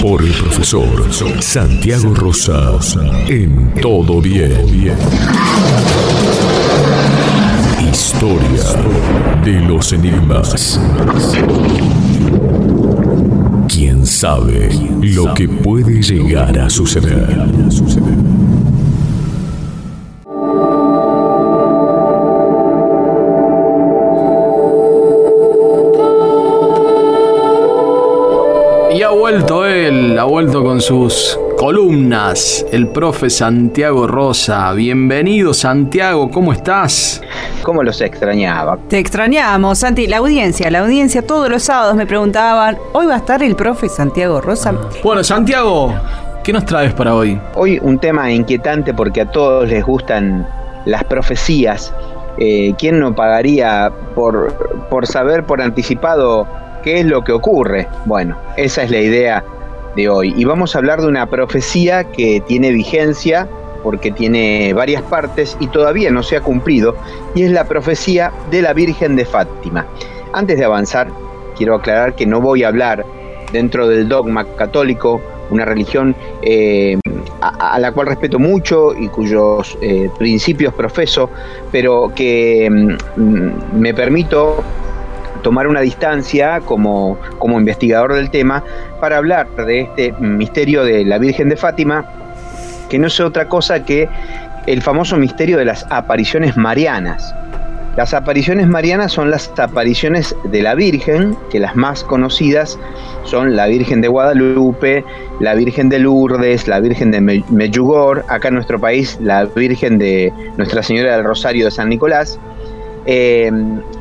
Por el profesor Santiago Rosa en Todo Bien. Historia de los Enigmas. ¿Quién sabe lo que puede llegar a suceder? Vuelto él, ha vuelto con sus columnas, el profe Santiago Rosa. Bienvenido Santiago, ¿cómo estás? ¿Cómo los extrañaba? Te extrañamos, Santi. La audiencia, la audiencia todos los sábados me preguntaban, ¿hoy va a estar el profe Santiago Rosa? Bueno, Santiago, ¿qué nos traes para hoy? Hoy un tema inquietante porque a todos les gustan las profecías. Eh, ¿Quién no pagaría por, por saber por anticipado qué es lo que ocurre? Bueno, esa es la idea de hoy. Y vamos a hablar de una profecía que tiene vigencia porque tiene varias partes y todavía no se ha cumplido, y es la profecía de la Virgen de Fátima. Antes de avanzar, quiero aclarar que no voy a hablar dentro del dogma católico, una religión eh, a, la cual respeto mucho y cuyos eh, principios profeso, pero que mm, me permito tomar una distancia como, como investigador del tema para hablar de este misterio de la Virgen de Fátima, que no es otra cosa que el famoso misterio de las apariciones marianas. Las apariciones marianas son las apariciones de la Virgen, que las más conocidas son la Virgen de Guadalupe, la Virgen de Lourdes, la Virgen de Medjugorje, acá en nuestro país la Virgen de Nuestra Señora del Rosario de San Nicolás. Eh,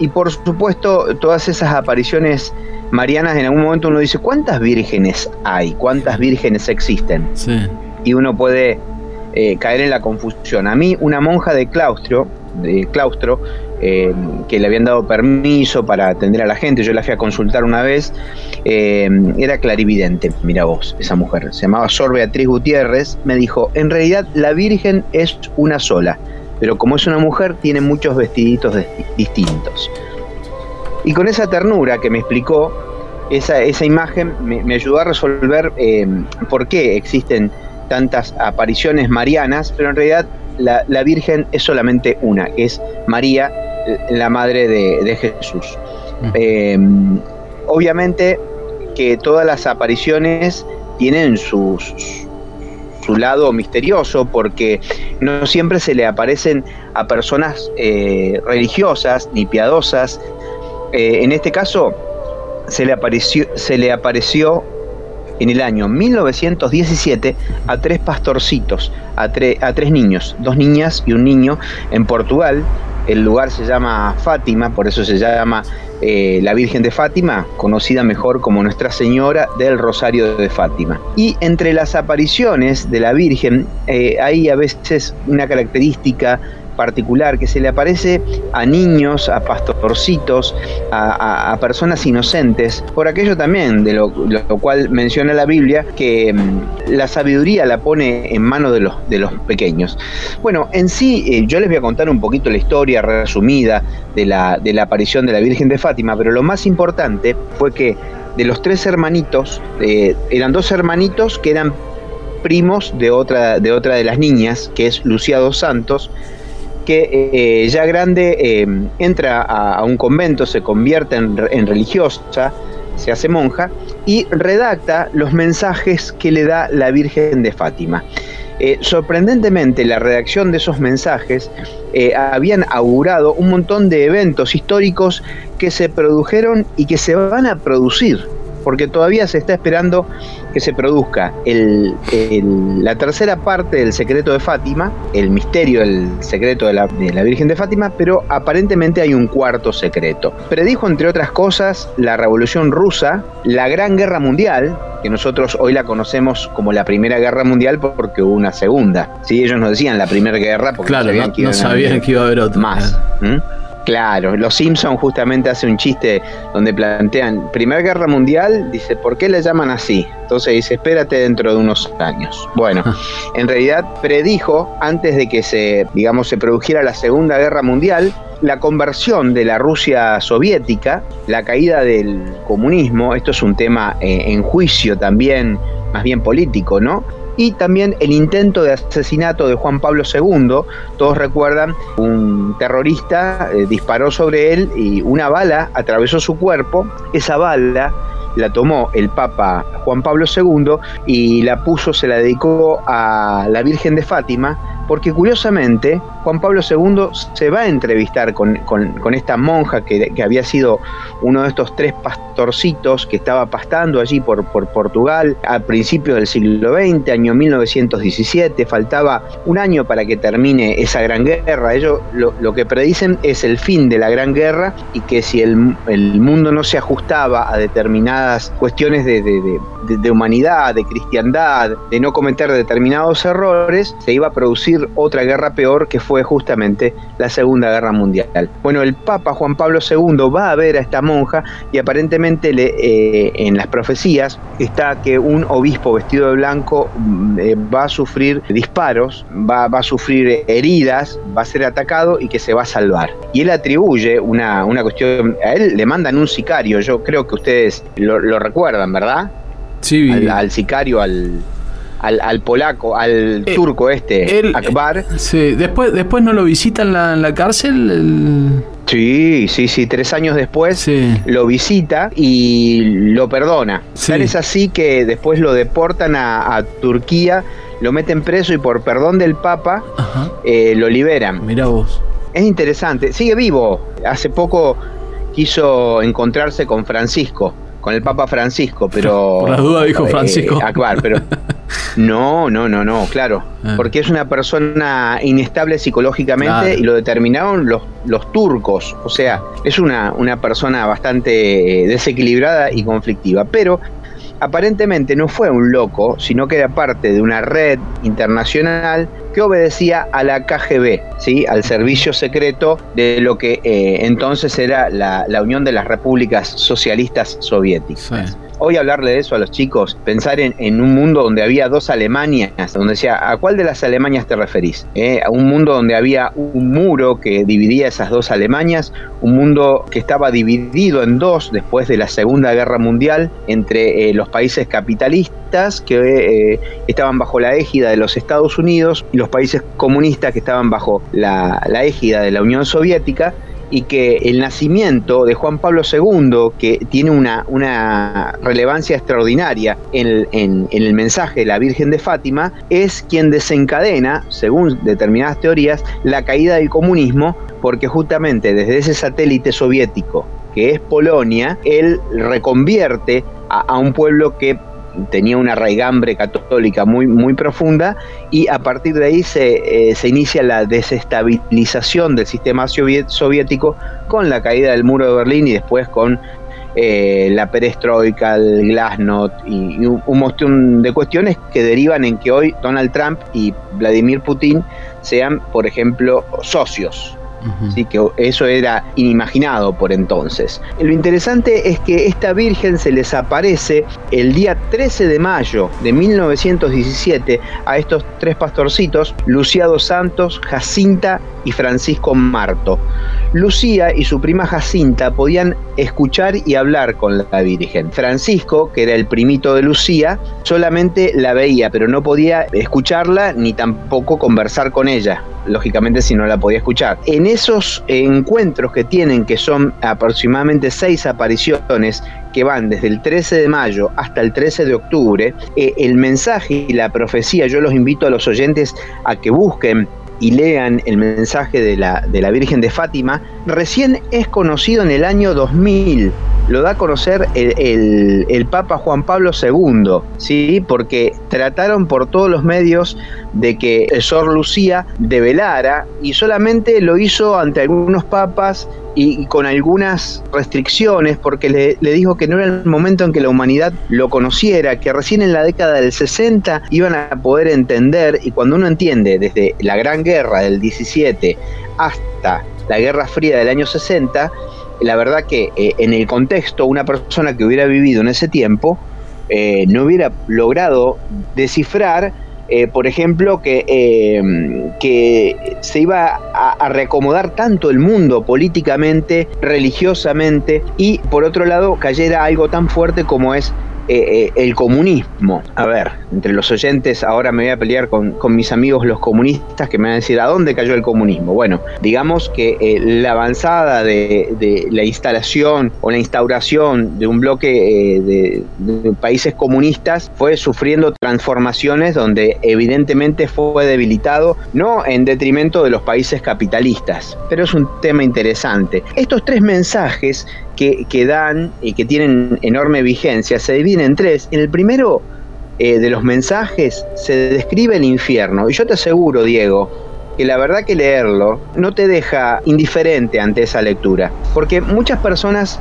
y por supuesto, todas esas apariciones marianas, en algún momento uno dice, ¿cuántas vírgenes hay? ¿Cuántas vírgenes existen? Sí. Y uno puede eh, caer en la confusión. A mí, una monja de claustro, de claustro, eh, que le habían dado permiso para atender a la gente, yo la fui a consultar una vez, eh, era clarividente, mira vos, esa mujer, se llamaba Sor Beatriz Gutiérrez, me dijo, en realidad la Virgen es una sola, pero como es una mujer tiene muchos vestiditos distintos. Y con esa ternura que me explicó, esa, esa imagen me, me, ayudó a resolver eh, por qué existen tantas apariciones marianas, pero en realidad la, la, Virgen es solamente una, que es María, la madre de, de Jesús. -huh. eh, obviamente que todas las apariciones tienen sus, su lado misterioso porque no siempre se le aparecen a personas eh, religiosas ni piadosas. Eh, en este caso se le, apareció, se le apareció en el año 1917 a tres pastorcitos, a, tre a tres niños, dos niñas y un niño en Portugal. El lugar se llama Fátima, por eso se llama eh, la Virgen de Fátima, conocida mejor como Nuestra Señora del Rosario de Fátima. Y entre las apariciones de la Virgen eh, hay a veces una característica particular que se le aparece a niños, a pastorcitos, a, personas inocentes, por aquello también de lo, cual menciona la Biblia, que mm, la sabiduría la pone en manos de los, de los pequeños. Bueno, en sí eh, yo les voy a contar un poquito la historia resumida de la, de la aparición de la Virgen de Fátima, pero lo más importante fue que de los tres hermanitos, eh, eran dos hermanitos que eran primos de otra, de de las niñas, que es Lucía dos Santos, que eh, ya grande eh, entra a, un convento, se convierte en, en, religiosa, se hace monja y redacta los mensajes que le da la Virgen de Fátima. Eh, sorprendentemente, la redacción de esos mensajes eh, habían augurado un montón de eventos históricos que se produjeron y que se van a producir porque todavía se está esperando que se produzca la tercera parte del secreto de Fátima, el misterio del secreto de la, de la Virgen de Fátima, pero aparentemente hay un cuarto secreto. Predijo, entre otras cosas, la Revolución Rusa, la Gran Guerra Mundial, que nosotros hoy la conocemos como la Primera Guerra Mundial porque hubo una segunda. ¿sí? Ellos nos decían la Primera Guerra porque claro, no sabían, que, iba a haber otra. Más. Claro, los Simpsons justamente hace un chiste donde plantean Primera Guerra Mundial, dice, ¿por qué le llaman así? Entonces dice, espérate dentro de unos años. Bueno, en realidad predijo antes de que se, digamos, se produjera la Segunda Guerra Mundial, la conversión de la Rusia soviética, la caída del comunismo, esto es un tema eh, en juicio también, más bien político, ¿no? Y también el intento de asesinato de Juan Pablo II. Todos recuerdan, un terrorista eh, disparó sobre él y una bala atravesó su cuerpo. Esa bala la tomó el Papa Juan Pablo II y la puso, se la dedicó a la Virgen de Fátima porque curiosamente Juan Pablo II se va a entrevistar con, esta monja que, había sido uno de estos tres pastorcitos que estaba pastando allí por, por Portugal a principios del siglo XX, año 1917, faltaba un año para que termine esa gran guerra. Ellos lo, que predicen es el fin de la gran guerra y que si el, mundo no se ajustaba a determinadas cuestiones de, de humanidad, de cristiandad, de no cometer determinados errores, se iba a producir otra guerra peor que fue justamente la Segunda Guerra Mundial. Bueno, el Papa Juan Pablo II va a ver a esta monja y aparentemente le, eh, en las profecías está que un obispo vestido de blanco mm, eh, va a sufrir disparos, va, a sufrir heridas, va a ser atacado y que se va a salvar. Y él atribuye una, una cuestión, a él le mandan un sicario, yo creo que ustedes lo, recuerdan, ¿verdad? Sí, al sicario, al, al, polaco, al eh, turco este, Akbar. Sí, después, después no lo visitan en la, cárcel. Sí, sí, sí, tres años después lo visita y lo perdona. Tal es así que después lo deportan a, Turquía, lo meten preso y por perdón del Papa eh, lo liberan. Mira vos. Es interesante, sigue vivo. Hace poco quiso encontrarse con Francisco, con el Papa Francisco, pero... Por la duda dijo eh, Francisco. Akbar, pero No, no, no, no, claro. Ah. Porque es una persona inestable psicológicamente y lo determinaron los, los turcos. O sea, es una, una persona bastante eh, desequilibrada y conflictiva. Pero aparentemente no fue un loco, sino que era parte de una red internacional que obedecía a la KGB, ¿sí? al servicio secreto de lo que eh, entonces era la, Unión de las Repúblicas Socialistas Soviéticas hoy hablarle de eso a los chicos, pensar en, un mundo donde había dos Alemanias, donde decía, ¿a cuál de las Alemanias te referís? ¿Eh? A un mundo donde había un muro que dividía esas dos Alemanias, un mundo que estaba dividido en dos después de la Segunda Guerra Mundial entre eh, los países capitalistas que eh, estaban bajo la égida de los Estados Unidos y los países comunistas que estaban bajo la égida de la Unión Soviética y que el nacimiento de Juan Pablo II, que tiene una, relevancia extraordinaria en el, mensaje de la Virgen de Fátima, es quien desencadena, según determinadas teorías, la caída del comunismo, porque justamente desde ese satélite soviético que es Polonia, él reconvierte a un pueblo que tenía una raigambre católica muy, muy profunda y a partir de ahí se, eh, se inicia la desestabilización del sistema soviético con la caída del muro de Berlín y después con eh, la perestroika, el glasnost y, un, un, montón de cuestiones que derivan en que hoy Donald Trump y Vladimir Putin sean, por ejemplo, socios Así que eso era inimaginado por entonces. Lo interesante es que esta Virgen se les aparece el día 13 de mayo de 1917 a estos tres pastorcitos, Luciado Santos, Jacinta y Francisco Marto. Lucía y su prima Jacinta podían escuchar y hablar con la Virgen. Francisco, que era el primito de Lucía, solamente la veía, pero no podía escucharla ni tampoco conversar con ella lógicamente si no la podía escuchar. En esos encuentros que tienen, que son aproximadamente seis apariciones, que van desde el 13 de mayo hasta el 13 de octubre, eh, el mensaje y la profecía, yo los invito a los oyentes a que busquen y lean el mensaje de la, de la Virgen de Fátima, recién es conocido en el año 2000. Lo da a conocer el, el, Papa Juan Pablo II, ¿sí? porque trataron por todos los medios de que Sor Lucía develara y solamente lo hizo ante algunos papas y, con algunas restricciones, porque le, dijo que no era el momento en que la humanidad lo conociera, que recién en la década del 60 iban a poder entender, y cuando uno entiende desde la Gran Guerra del 17 hasta la Guerra Fría del año 60, la verdad que eh, en el contexto una persona que hubiera vivido en ese tiempo eh, no hubiera logrado descifrar eh, por ejemplo, que, que se iba a, reacomodar tanto el mundo políticamente, religiosamente, y por otro lado cayera algo tan fuerte como es eh, eh, el comunismo. A ver, entre los oyentes ahora me voy a pelear con, mis amigos los comunistas que me van a decir a dónde cayó el comunismo. Bueno, digamos que eh, la avanzada de, la instalación o la instauración de un bloque de, de, países comunistas fue sufriendo transformaciones donde evidentemente fue debilitado, no en detrimento de los países capitalistas, pero es un tema interesante. Estos tres mensajes que, dan y que tienen enorme vigencia se dividen en tres. En el primero eh, de los mensajes se describe el infierno. Y yo te aseguro, Diego, que la verdad que leerlo no te deja indiferente ante esa lectura. Porque muchas personas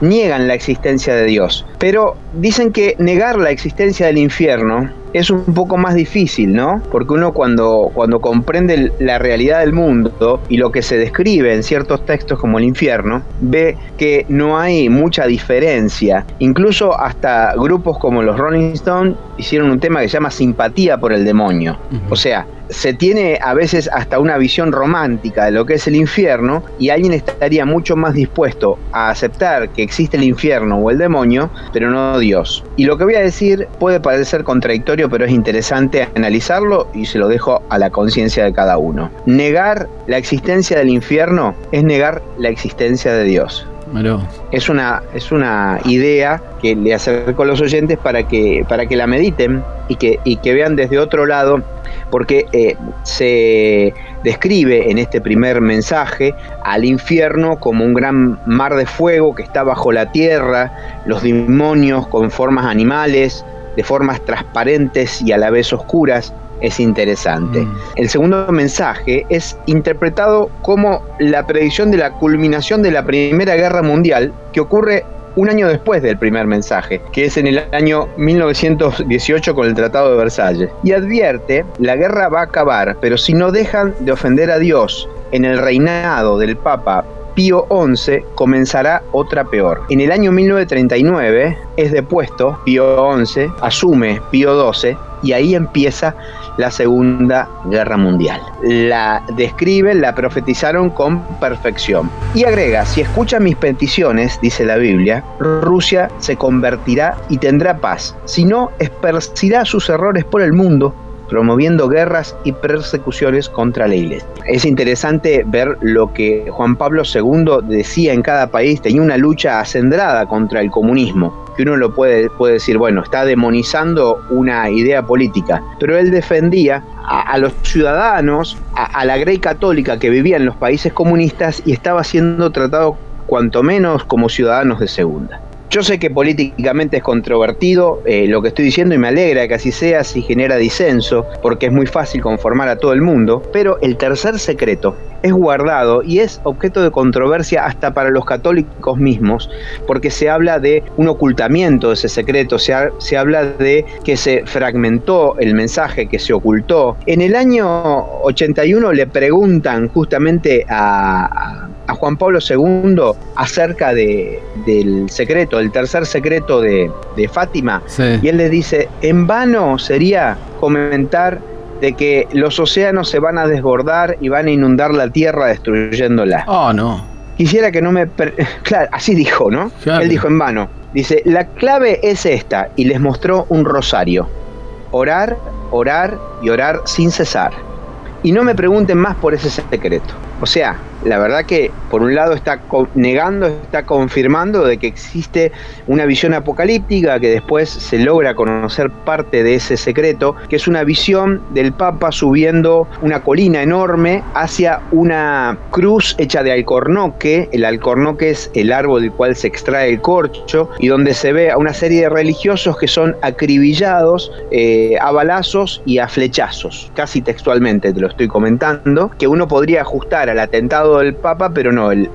niegan la existencia de Dios, pero dicen que negar la existencia del infierno es un poco más difícil, ¿no? Porque uno cuando, cuando comprende la realidad del mundo y lo que se describe en ciertos textos como el infierno, ve que no hay mucha diferencia. Incluso hasta grupos como los Rolling Stones hicieron un tema que se llama simpatía por el demonio. O sea, se tiene a veces hasta una visión romántica de lo que es el infierno y alguien estaría mucho más dispuesto a aceptar que existe el infierno o el demonio, pero no Dios. Y lo que voy a decir puede parecer contradictorio, pero es interesante analizarlo y se lo dejo a la conciencia de cada uno. Negar la existencia del infierno es negar la existencia de Dios. Es una, es una idea que le acerco a los oyentes para que, para que la mediten y que, y que vean desde otro lado, porque eh, se describe en este primer mensaje al infierno como un gran mar de fuego que está bajo la tierra, los demonios con formas animales, de formas transparentes y a la vez oscuras, es interesante. Mm. El segundo mensaje es interpretado como la predicción de la culminación de la Primera Guerra Mundial que ocurre un año después del primer mensaje, que es en el año 1918 con el Tratado de Versalles. Y advierte, la guerra va a acabar, pero si no dejan de ofender a Dios en el reinado del Papa Pío XI comenzará otra peor. En el año 1939 es depuesto Pío XI, asume Pío XII y ahí empieza la Segunda Guerra Mundial. La describen, la profetizaron con perfección. Y agrega, si escuchan mis peticiones, dice la Biblia, Rusia se convertirá y tendrá paz. Si no, esparcirá sus errores por el mundo promoviendo guerras y persecuciones contra la iglesia. Es interesante ver lo que Juan Pablo II decía en cada país, tenía una lucha acendrada contra el comunismo, que uno lo puede, puede decir, bueno, está demonizando una idea política, pero él defendía a, los ciudadanos, a, a la grey católica que vivía en los países comunistas y estaba siendo tratado cuanto menos como ciudadanos de segunda. Yo sé que políticamente es controvertido eh, lo que estoy diciendo y me alegra que así sea si genera disenso, porque es muy fácil conformar a todo el mundo, pero el tercer secreto es guardado y es objeto de controversia hasta para los católicos mismos, porque se habla de un ocultamiento de ese secreto, se, se habla de que se fragmentó el mensaje, que se ocultó. En el año 81 le preguntan justamente a a Juan Pablo II acerca de, del secreto, el tercer secreto de, Fátima, y él le dice, en vano sería comentar de que los océanos se van a desbordar y van a inundar la tierra destruyéndola. Oh, no. Quisiera que no me... Claro, así dijo, ¿no? Él dijo en vano. Dice, la clave es esta, y les mostró un rosario. Orar, orar y orar sin cesar. Y no me pregunten más por ese secreto. O sea, la verdad que por un lado está negando, está confirmando de que existe una visión apocalíptica, que después se logra conocer parte de ese secreto, que es una visión del Papa subiendo una colina enorme hacia una cruz hecha de alcornoque. El alcornoque es el árbol del cual se extrae el corcho y donde se ve a una serie de religiosos que son acribillados eh, a balazos y a flechazos, casi textualmente te lo estoy comentando, que uno podría ajustar al atentado del Papa, pero no, el,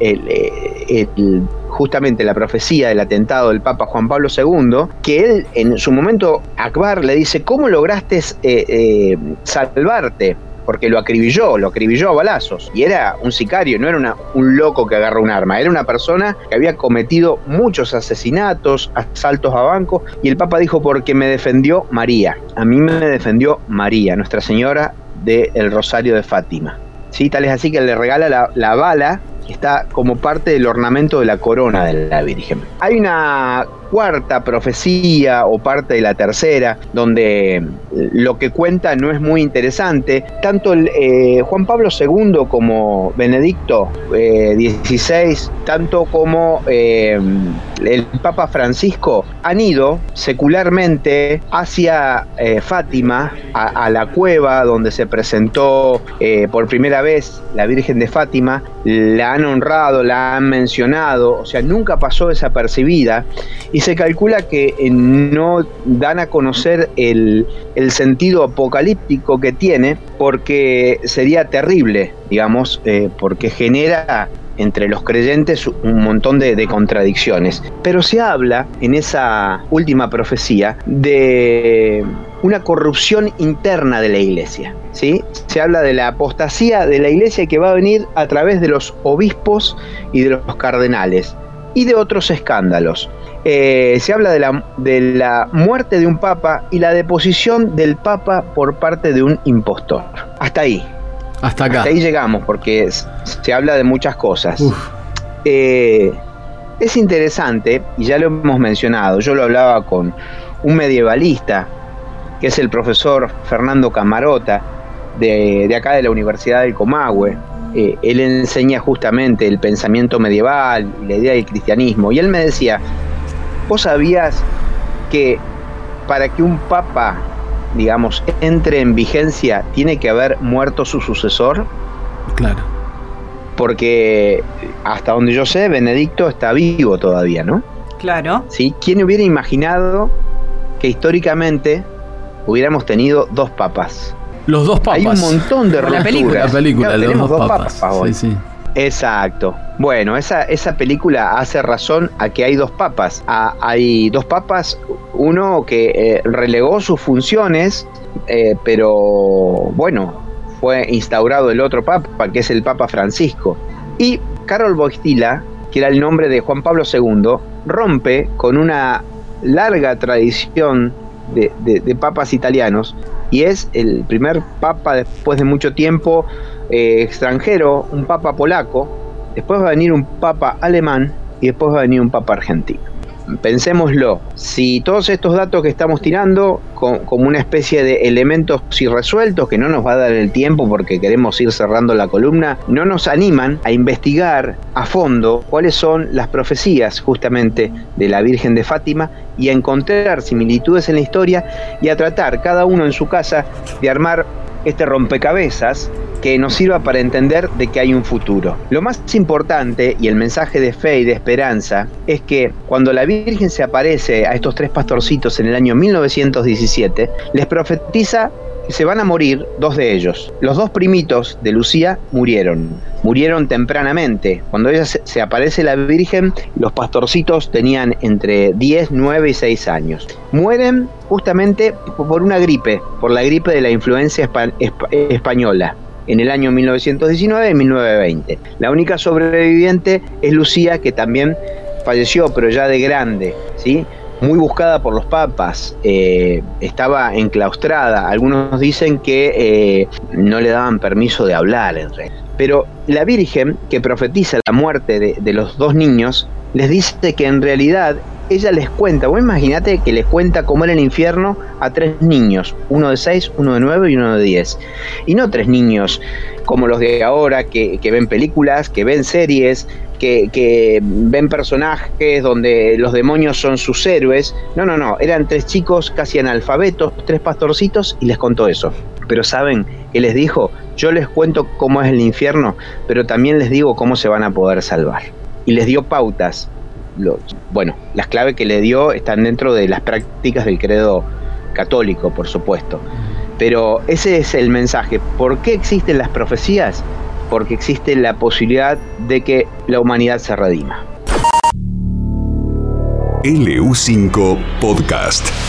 justamente la profecía del atentado del Papa Juan Pablo II, que él en su momento, Akbar le dice, ¿cómo lograste eh, eh, salvarte? porque lo acribilló, lo acribilló a balazos. Y era un sicario, no era un loco que agarró un arma, era una persona que había cometido muchos asesinatos, asaltos a bancos, y el Papa dijo, porque me defendió María. A mí me defendió María, Nuestra Señora del Rosario de Fátima. ¿Sí? Tal es así que le regala la, la bala que está como parte del ornamento de la corona de la Virgen. Hay una cuarta profecía o parte de la tercera, donde lo que cuenta no es muy interesante. Tanto eh, Juan Pablo II como Benedicto XVI, eh, tanto como eh, el Papa Francisco, han ido secularmente hacia Fátima, a, la cueva donde se presentó por primera vez la Virgen de Fátima, la han honrado, la han mencionado, o sea, nunca pasó desapercibida se calcula que eh, no dan a conocer el, sentido apocalíptico que tiene porque sería terrible, digamos, eh, porque genera entre los creyentes un montón de, contradicciones. Pero se habla en esa última profecía de una corrupción interna de la iglesia. ¿sí? Se habla de la apostasía de la iglesia que va a venir a través de los obispos y de los cardenales y de otros escándalos. Eh, se habla de la, de la muerte de un papa y la deposición del papa por parte de un impostor. Hasta ahí. Hasta acá. Hasta ahí llegamos porque se habla de muchas cosas. Eh, es interesante, y ya lo hemos mencionado, yo lo hablaba con un medievalista, que es el profesor Fernando Camarota, de, de acá de la Universidad del Comahue, eh, él enseña justamente el pensamiento medieval y la idea del cristianismo. Y él me decía, ¿vos sabías que para que un papa, digamos, entre en vigencia, tiene que haber muerto su sucesor? Claro. Porque hasta donde yo sé, Benedicto está vivo todavía, ¿no? Claro. ¿Sí? ¿Quién hubiera imaginado que históricamente hubiéramos tenido dos papas? Los dos papas. Hay un montón de la película, la película tenemos dos, papas. sí, sí. Exacto. Bueno, esa, esa película hace razón a que hay dos papas. hay dos papas, uno que eh, relegó sus funciones, eh, pero bueno, fue instaurado el otro papa, que es el Papa Francisco. Y Carol Boistila, que era el nombre de Juan Pablo II, rompe con una larga tradición de, papas italianos y es el primer papa después de mucho tiempo eh, extranjero, un papa polaco, después va a venir un papa alemán y después va a venir un papa argentino pensémoslo, si todos estos datos que estamos tirando, como una especie de elementos irresueltos que no nos va a dar el tiempo porque queremos ir cerrando la columna, no nos animan a investigar a fondo cuáles son las profecías justamente de la Virgen de Fátima y a encontrar similitudes en la historia y a tratar cada uno en su casa de armar este rompecabezas que nos sirva para entender de que hay un futuro. Lo más importante y el mensaje de fe y de esperanza es que cuando la Virgen se aparece a estos tres pastorcitos en el año 1917, les profetiza que se van a morir dos de ellos. Los dos primitos de Lucía murieron. Murieron tempranamente. Cuando ella se, aparece la Virgen, los pastorcitos tenían entre 10, 9 y 6 años. Mueren justamente por una gripe, por la gripe de la influencia española en el año 1919 y 1920. La única sobreviviente es Lucía, que también falleció, pero ya de grande, ¿sí? muy buscada por los papas, eh, estaba enclaustrada. Algunos dicen que eh, no le daban permiso de hablar en Pero la Virgen, que profetiza la muerte de, de los dos niños, les dice que en realidad ella les cuenta, vos imagínate que les cuenta cómo era el infierno a tres niños, uno de seis, uno de nueve y uno de diez. Y no tres niños como los de ahora, que, ven películas, que ven series, que, que, ven personajes donde los demonios son sus héroes. No, no, no, eran tres chicos casi analfabetos, tres pastorcitos, y les contó eso. Pero ¿saben qué les dijo? Yo les cuento cómo es el infierno, pero también les digo cómo se van a poder salvar. Y les dio pautas bueno, las claves que le dio están dentro de las prácticas del credo católico, por supuesto. Pero ese es el mensaje. ¿Por qué existen las profecías? Porque existe la posibilidad de que la humanidad se redima. LU5 Podcast.